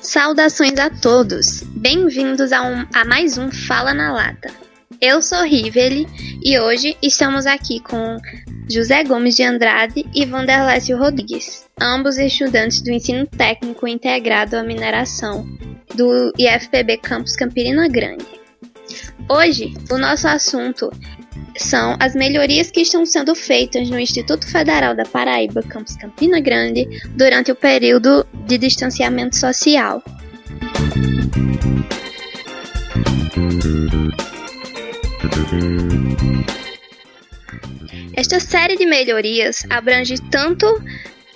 Saudações a todos! Bem-vindos a, um, a mais um Fala na Lata. Eu sou Riveli e hoje estamos aqui com José Gomes de Andrade e Vanderlécio Rodrigues, ambos estudantes do ensino técnico integrado à mineração do IFPB Campus Campirina Grande. Hoje, o nosso assunto são as melhorias que estão sendo feitas no Instituto Federal da Paraíba, Campus Campina Grande, durante o período de distanciamento social. Esta série de melhorias abrange tanto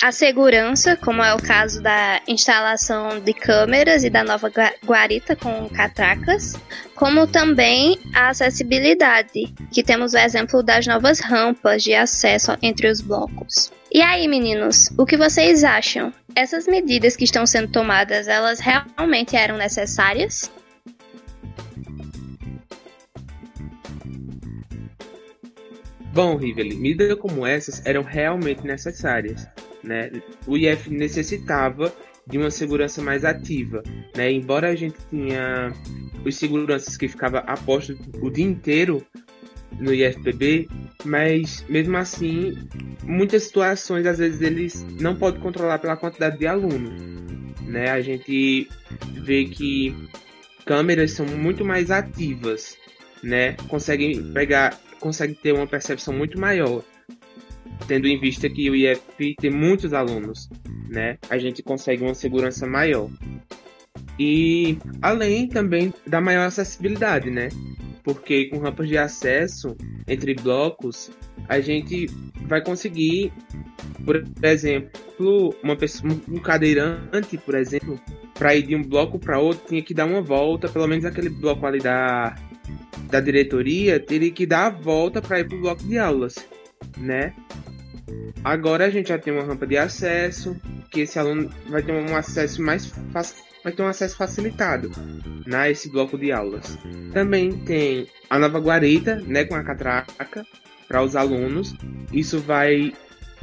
a segurança, como é o caso da instalação de câmeras e da nova guarita com catracas, como também a acessibilidade, que temos o exemplo das novas rampas de acesso entre os blocos. E aí, meninos, o que vocês acham? Essas medidas que estão sendo tomadas, elas realmente eram necessárias? Bom, Riveli, medidas como essas eram realmente necessárias. Né? O IF necessitava de uma segurança mais ativa. Né? Embora a gente tinha os seguranças que ficavam apostos o dia inteiro no IFPB, mas mesmo assim, muitas situações às vezes eles não podem controlar pela quantidade de alunos. Né? A gente vê que câmeras são muito mais ativas, né? Conseguem pegar consegue ter uma percepção muito maior, tendo em vista que o IF tem muitos alunos, né? A gente consegue uma segurança maior. E além também da maior acessibilidade, né? Porque com rampas de acesso entre blocos, a gente vai conseguir, por exemplo, uma pessoa, um cadeirante, por exemplo, para ir de um bloco para outro, tinha que dar uma volta, pelo menos aquele bloco ali da da diretoria teria que dar a volta para ir para o bloco de aulas, né? Agora a gente já tem uma rampa de acesso, que esse aluno vai ter um acesso mais fácil, vai ter um acesso facilitado na né, esse bloco de aulas. Também tem a nova guarita, né, com a catraca para os alunos. Isso vai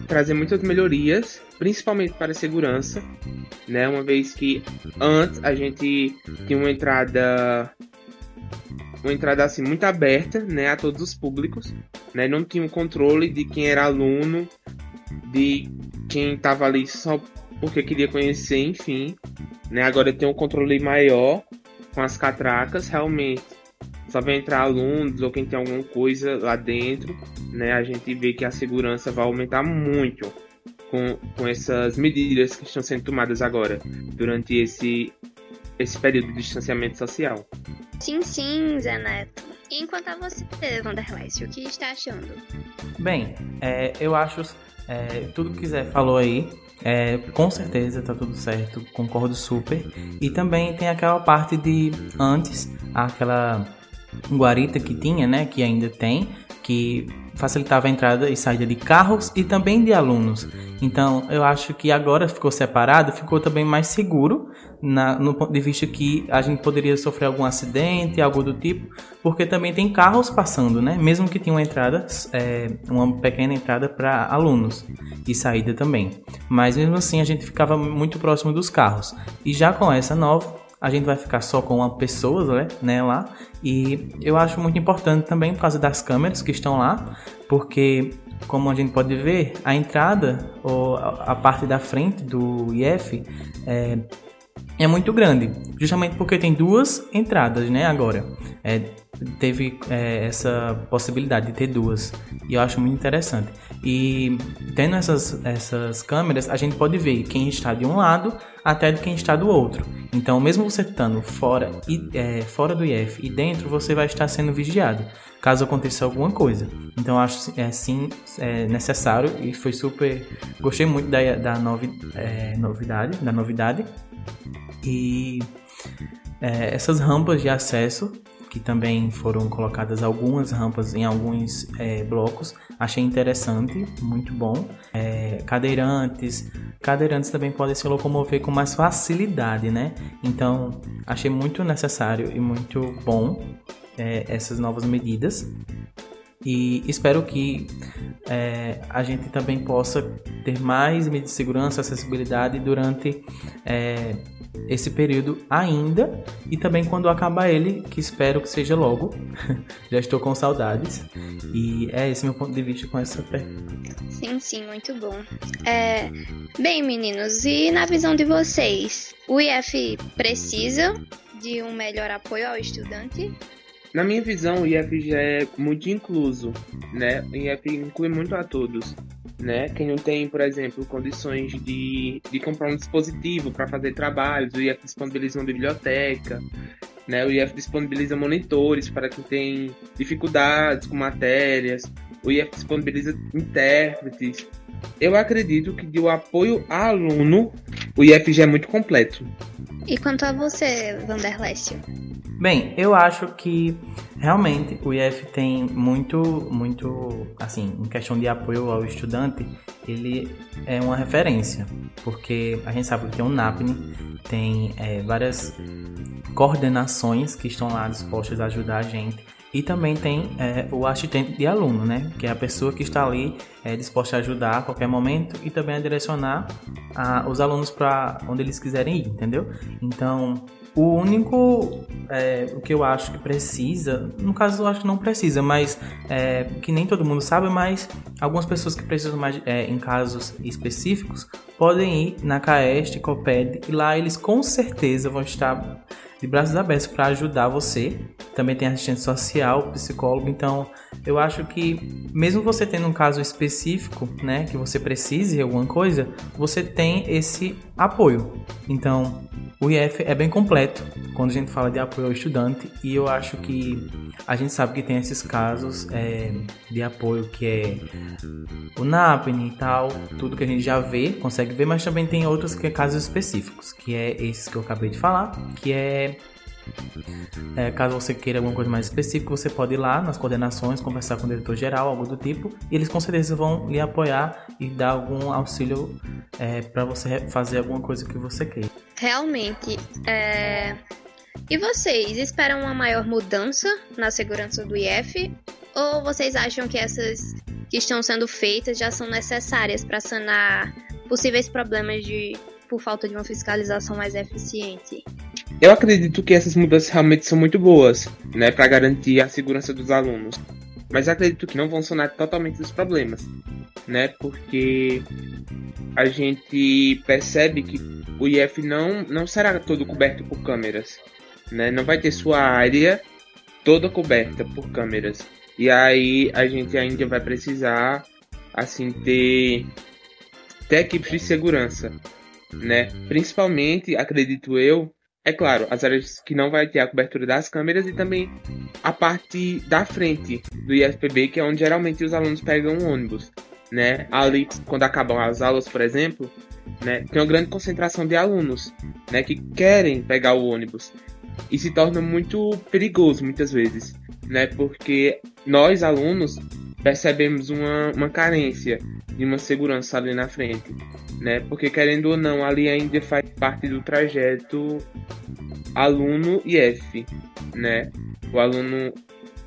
trazer muitas melhorias, principalmente para a segurança, né? Uma vez que antes a gente tinha uma entrada uma entrada assim muito aberta, né, a todos os públicos, né? Não tinha um controle de quem era aluno, de quem estava ali só porque queria conhecer, enfim, né? Agora tem um controle maior com as catracas, realmente. Só vai entrar alunos ou quem tem alguma coisa lá dentro, né? A gente vê que a segurança vai aumentar muito com, com essas medidas que estão sendo tomadas agora durante esse esse período de distanciamento social. Sim, sim, Zé Neto. E enquanto a você, Vanderlei, o que está achando? Bem, é, eu acho é, tudo que Zé falou aí, é, com certeza tá tudo certo, concordo super. E também tem aquela parte de antes, aquela guarita que tinha, né, que ainda tem, que facilitava a entrada e saída de carros e também de alunos. Então, eu acho que agora ficou separado, ficou também mais seguro na, no ponto de vista que a gente poderia sofrer algum acidente, algo do tipo, porque também tem carros passando, né? Mesmo que tenha uma entrada, é, uma pequena entrada para alunos e saída também. Mas mesmo assim a gente ficava muito próximo dos carros. E já com essa nova, a gente vai ficar só com uma pessoa né, né, lá. E eu acho muito importante também por causa das câmeras que estão lá, porque como a gente pode ver, a entrada ou a parte da frente do IF é, é muito grande, justamente porque tem duas entradas, né? Agora, é, teve é, essa possibilidade de ter duas e eu acho muito interessante. E tendo essas, essas câmeras, a gente pode ver quem está de um lado até de quem está do outro. Então, mesmo você estando fora, e, é, fora do IF e dentro, você vai estar sendo vigiado caso aconteça alguma coisa. Então, acho é, sim é necessário e foi super. Gostei muito da, da novi, é, novidade, da novidade e é, essas rampas de acesso que também foram colocadas algumas rampas em alguns é, blocos. Achei interessante, muito bom. É, cadeirantes, cadeirantes também podem se locomover com mais facilidade, né? Então achei muito necessário e muito bom é, essas novas medidas. E espero que é, a gente também possa ter mais medidas de segurança, acessibilidade durante é, esse período ainda e também quando acabar ele, que espero que seja logo. Já estou com saudades. E é esse meu ponto de vista com essa pergunta. Sim, sim, muito bom. É, bem, meninos, e na visão de vocês, o IF precisa de um melhor apoio ao estudante? Na minha visão, o IF já é muito incluso, né? O IF inclui muito a todos, né? Quem não tem, por exemplo, condições de, de comprar um dispositivo para fazer trabalhos, o IF disponibiliza uma biblioteca, né? O IF disponibiliza monitores para quem tem dificuldades com matérias, o IF disponibiliza intérpretes. Eu acredito que de apoio a aluno, o IF já é muito completo. E quanto a você, Vanderlécio? Bem, eu acho que realmente o IF tem muito, muito, assim, em questão de apoio ao estudante, ele é uma referência, porque a gente sabe que tem o NAPNE, tem é, várias coordenações que estão lá dispostas a ajudar a gente. E também tem é, o assistente de aluno, né? Que é a pessoa que está ali é, disposta a ajudar a qualquer momento e também a direcionar a, os alunos para onde eles quiserem ir, entendeu? Então, o único é, o que eu acho que precisa, no caso eu acho que não precisa, mas é, que nem todo mundo sabe, mas algumas pessoas que precisam mais é, em casos específicos podem ir na CAEST, COPED e lá eles com certeza vão estar de braços abertos para ajudar você. Também tem assistente social, psicólogo, então eu acho que mesmo você tendo um caso específico, né, que você precise alguma coisa, você tem esse apoio. Então, o IF é bem completo quando a gente fala de apoio ao estudante e eu acho que a gente sabe que tem esses casos é, de apoio que é o NAPN e tal, tudo que a gente já vê, consegue ver, mas também tem outros que é casos específicos, que é esses que eu acabei de falar, que é é, caso você queira alguma coisa mais específica, você pode ir lá nas coordenações, conversar com o diretor geral, algo do tipo, e eles com certeza vão lhe apoiar e dar algum auxílio é, para você fazer alguma coisa que você queira. Realmente, é... e vocês esperam uma maior mudança na segurança do IF? Ou vocês acham que essas que estão sendo feitas já são necessárias para sanar possíveis problemas de por falta de uma fiscalização mais eficiente? Eu acredito que essas mudanças realmente são muito boas, né, para garantir a segurança dos alunos. Mas acredito que não vão sanar totalmente os problemas, né? Porque a gente percebe que o IF não, não será todo coberto por câmeras, né? Não vai ter sua área toda coberta por câmeras. E aí a gente ainda vai precisar assim ter ter equipes de segurança, né? Principalmente, acredito eu, é claro, as áreas que não vai ter a cobertura das câmeras e também a parte da frente do IFPB, que é onde geralmente os alunos pegam o ônibus, né? Ali, quando acabam as aulas, por exemplo, né, tem uma grande concentração de alunos, né, que querem pegar o ônibus e se torna muito perigoso muitas vezes, né, porque nós alunos percebemos uma, uma carência de uma segurança ali na frente, né? Porque querendo ou não, ali ainda faz parte do trajeto aluno IF, né? O aluno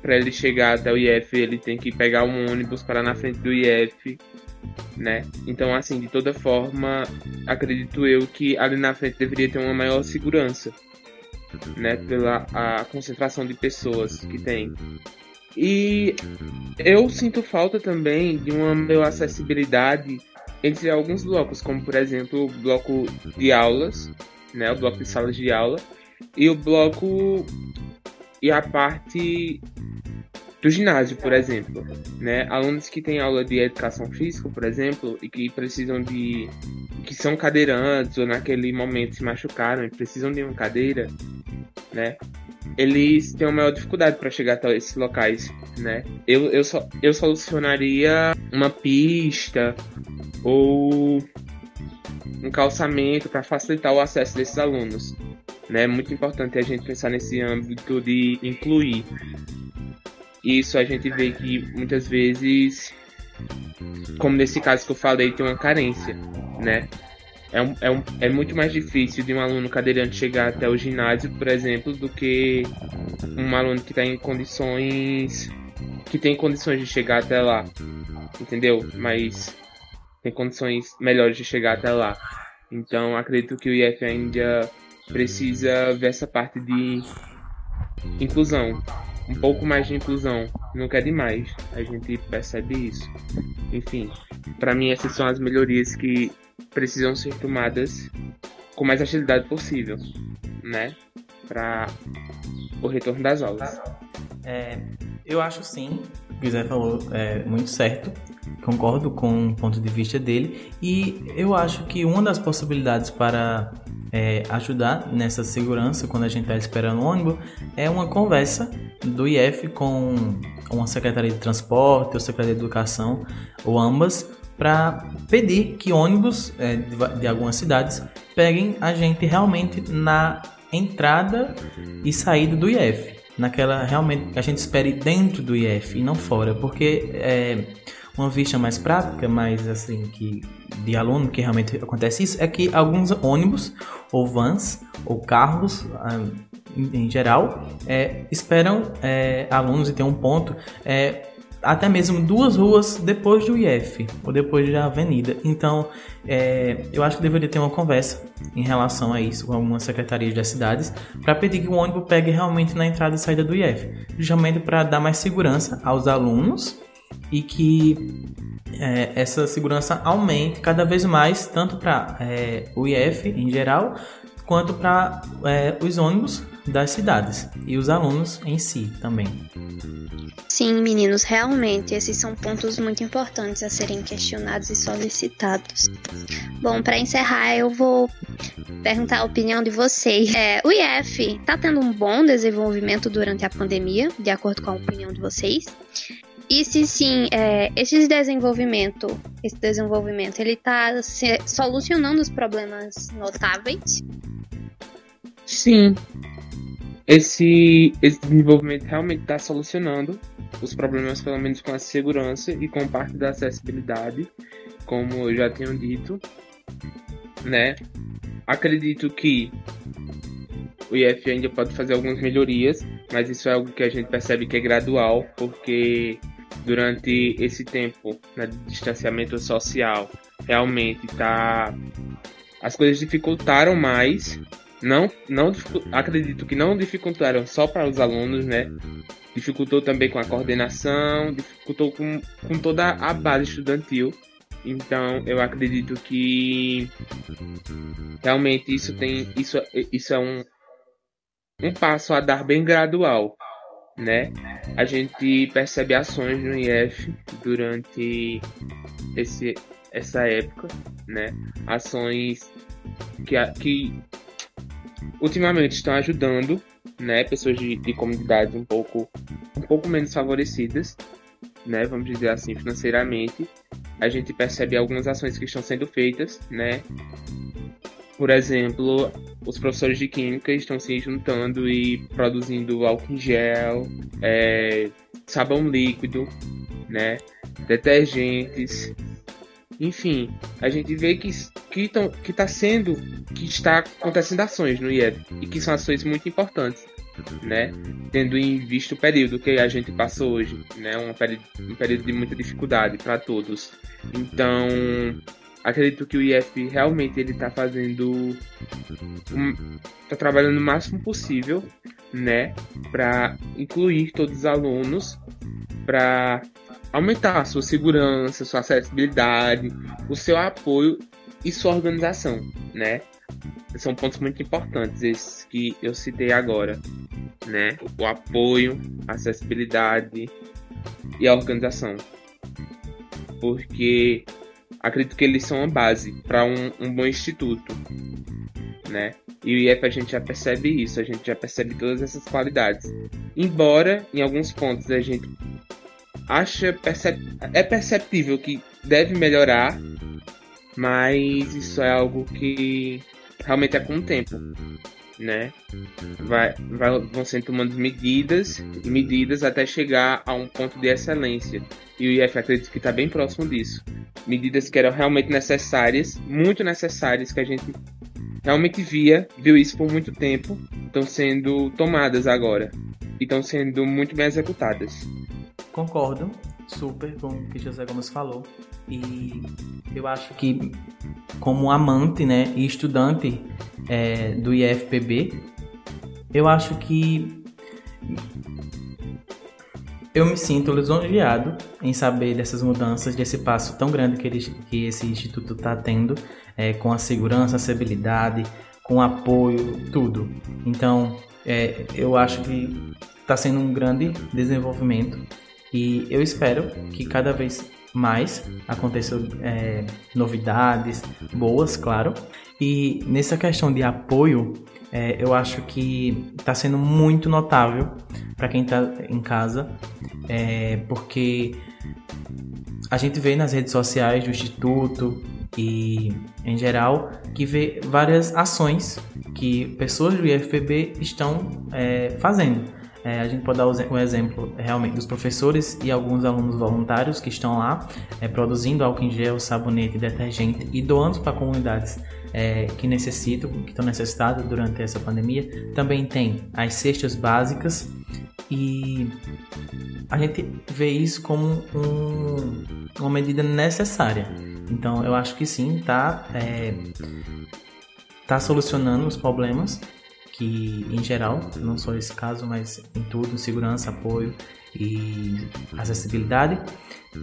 para ele chegar até o IF, ele tem que pegar um ônibus para na frente do IF, né? Então, assim, de toda forma, acredito eu que ali na frente deveria ter uma maior segurança, né? Pela a concentração de pessoas que tem. E eu sinto falta também de uma maior acessibilidade entre alguns blocos, como por exemplo o bloco de aulas, né, o bloco de salas de aula, e o bloco e a parte do ginásio, por exemplo, né? Alunos que têm aula de educação física, por exemplo, e que precisam de que são cadeirantes ou naquele momento se machucaram e precisam de uma cadeira, né? Eles têm uma maior dificuldade para chegar até esses locais, né? Eu, eu, só, eu solucionaria uma pista ou um calçamento para facilitar o acesso desses alunos. Né? É muito importante a gente pensar nesse âmbito de incluir. Isso a gente vê que muitas vezes, como nesse caso que eu falei, tem uma carência, né? É, um, é, um, é muito mais difícil de um aluno cadeirante chegar até o ginásio, por exemplo, do que um aluno que está em condições que tem condições de chegar até lá, entendeu? Mas tem condições melhores de chegar até lá. Então acredito que o IF ainda precisa ver essa parte de inclusão, um pouco mais de inclusão. Nunca é demais, a gente percebe isso. Enfim, para mim essas são as melhorias que precisam ser tomadas com mais agilidade possível, né? Para o retorno das aulas. É, eu acho sim, o Zé falou é muito certo. Concordo com o ponto de vista dele e eu acho que uma das possibilidades para é, ajudar nessa segurança quando a gente está esperando o ônibus é uma conversa do IF com uma secretaria de transporte ou secretaria de educação ou ambas para pedir que ônibus é, de, de algumas cidades peguem a gente realmente na entrada e saída do IF naquela realmente a gente espere dentro do IF e não fora, porque é, uma vista mais prática, mais assim que de aluno que realmente acontece isso é que alguns ônibus ou vans ou carros ah, em, geral é, esperam é, alunos e tem um ponto é, até mesmo duas ruas depois do IF ou depois da avenida. Então, é, eu acho que deveria ter uma conversa em relação a isso com algumas secretarias das cidades para pedir que o ônibus pegue realmente na entrada e saída do IF, justamente para dar mais segurança aos alunos e que é, essa segurança aumente cada vez mais, tanto para é, o IF em geral, quanto para é, os ônibus das cidades e os alunos em si também. Sim, meninos, realmente esses são pontos muito importantes a serem questionados e solicitados. Bom, para encerrar, eu vou perguntar a opinião de vocês. É, o IF está tendo um bom desenvolvimento durante a pandemia, de acordo com a opinião de vocês? E se sim, é, esse desenvolvimento, esse desenvolvimento, ele está solucionando os problemas notáveis? Sim. Esse, esse desenvolvimento realmente está solucionando os problemas, pelo menos com a segurança e com parte da acessibilidade, como eu já tenho dito, né? Acredito que o IF ainda pode fazer algumas melhorias, mas isso é algo que a gente percebe que é gradual, porque durante esse tempo né, de distanciamento social realmente tá as coisas dificultaram mais não não acredito que não dificultaram só para os alunos né dificultou também com a coordenação dificultou com, com toda a base estudantil então eu acredito que realmente isso tem isso isso é um um passo a dar bem gradual né? A gente percebe ações no IF durante esse, essa época, né? Ações que, que ultimamente estão ajudando, né? Pessoas de, de comunidades um pouco, um pouco menos favorecidas, né? Vamos dizer assim, financeiramente. A gente percebe algumas ações que estão sendo feitas, né? Por exemplo, os professores de química estão se juntando e produzindo álcool em gel, é, sabão líquido, né, detergentes, enfim, a gente vê que que, tão, que tá sendo que está acontecendo ações no IED e que são ações muito importantes, né, tendo em vista o período que a gente passa hoje, né, um período, um período de muita dificuldade para todos. Então, acredito que o IF realmente ele está fazendo está trabalhando o máximo possível né para incluir todos os alunos para aumentar a sua segurança sua acessibilidade o seu apoio e sua organização né. São pontos muito importantes esses que eu citei agora né o apoio a acessibilidade e a organização. Porque acredito que eles são a base para um, um, bom instituto, né? E o IF a gente já percebe isso, a gente já percebe todas essas qualidades. Embora em alguns pontos a gente acha percep é perceptível que deve melhorar, mas isso é algo que realmente é com o tempo, né? Vai, vai, vão sendo tomando medidas e medidas até chegar a um ponto de excelência. E o IF acredito que está bem próximo disso medidas que eram realmente necessárias, muito necessárias, que a gente realmente via, viu isso por muito tempo, estão sendo tomadas agora e estão sendo muito bem executadas. concordo super com o que José Gomes falou. E eu acho que, como amante né, e estudante é, do IFPB, eu acho que eu me sinto lisonjeado em saber dessas mudanças, desse passo tão grande que, ele, que esse instituto está tendo, é, com a segurança, acessibilidade, com apoio, tudo. Então, é, eu acho que está sendo um grande desenvolvimento e eu espero que cada vez mais aconteçam é, novidades boas, claro. E nessa questão de apoio, é, eu acho que está sendo muito notável para quem está em casa, é, porque a gente vê nas redes sociais do Instituto e em geral que vê várias ações que pessoas do IFPB estão é, fazendo. É, a gente pode dar o exemplo realmente dos professores e alguns alunos voluntários que estão lá é, produzindo álcool em gel, sabonete, detergente e doando para comunidades é, que necessitam, que estão necessitadas durante essa pandemia. Também tem as cestas básicas e a gente vê isso como um, uma medida necessária. Então eu acho que sim, está é, tá solucionando os problemas que em geral, não só esse caso, mas em tudo, segurança, apoio e acessibilidade.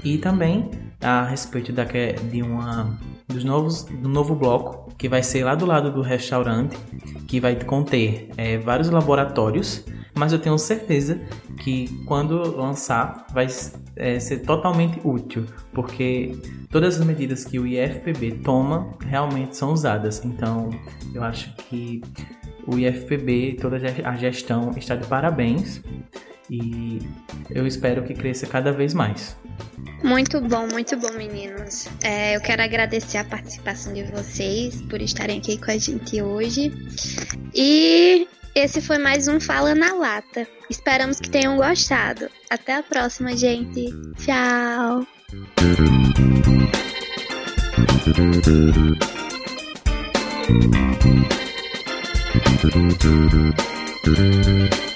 E também a respeito da, de uma dos novos do novo bloco que vai ser lá do lado do restaurante, que vai conter é, vários laboratórios, mas eu tenho certeza que quando lançar vai é, ser totalmente útil, porque todas as medidas que o IFPB toma realmente são usadas. Então eu acho que o IFPB, toda a gestão está de parabéns e eu espero que cresça cada vez mais. Muito bom, muito bom, meninos. É, eu quero agradecer a participação de vocês por estarem aqui com a gente hoje. E esse foi mais um Fala na Lata. Esperamos que tenham gostado. Até a próxima, gente. Tchau. Thank you. Thank you.